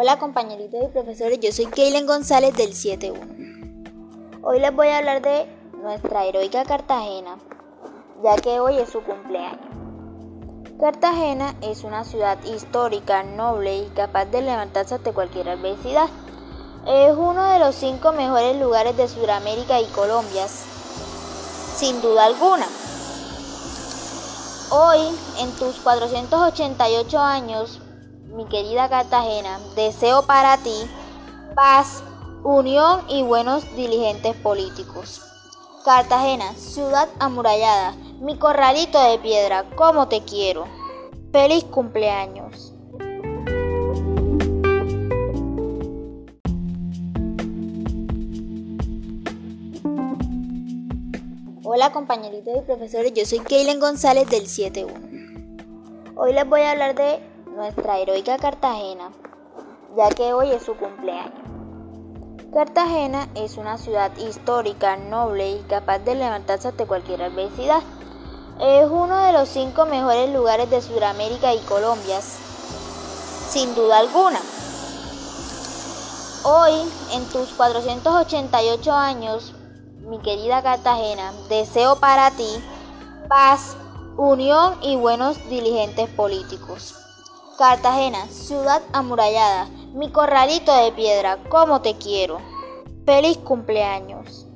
Hola compañeritos y profesores, yo soy Keilen González del 71. Hoy les voy a hablar de nuestra heroica Cartagena, ya que hoy es su cumpleaños. Cartagena es una ciudad histórica, noble y capaz de levantarse ante cualquier adversidad. Es uno de los cinco mejores lugares de Sudamérica y Colombia, sin duda alguna. Hoy, en tus 488 años, mi querida Cartagena, deseo para ti paz, unión y buenos diligentes políticos. Cartagena, ciudad amurallada, mi corralito de piedra, ¿cómo te quiero? Feliz cumpleaños. Hola compañeritos y profesores, yo soy Keilen González del 71. Hoy les voy a hablar de nuestra heroica Cartagena, ya que hoy es su cumpleaños. Cartagena es una ciudad histórica, noble y capaz de levantarse ante cualquier adversidad. Es uno de los cinco mejores lugares de Sudamérica y Colombia, sin duda alguna. Hoy, en tus 488 años, mi querida Cartagena, deseo para ti paz, unión y buenos diligentes políticos. Cartagena, ciudad amurallada, mi corralito de piedra, ¿cómo te quiero? Feliz cumpleaños.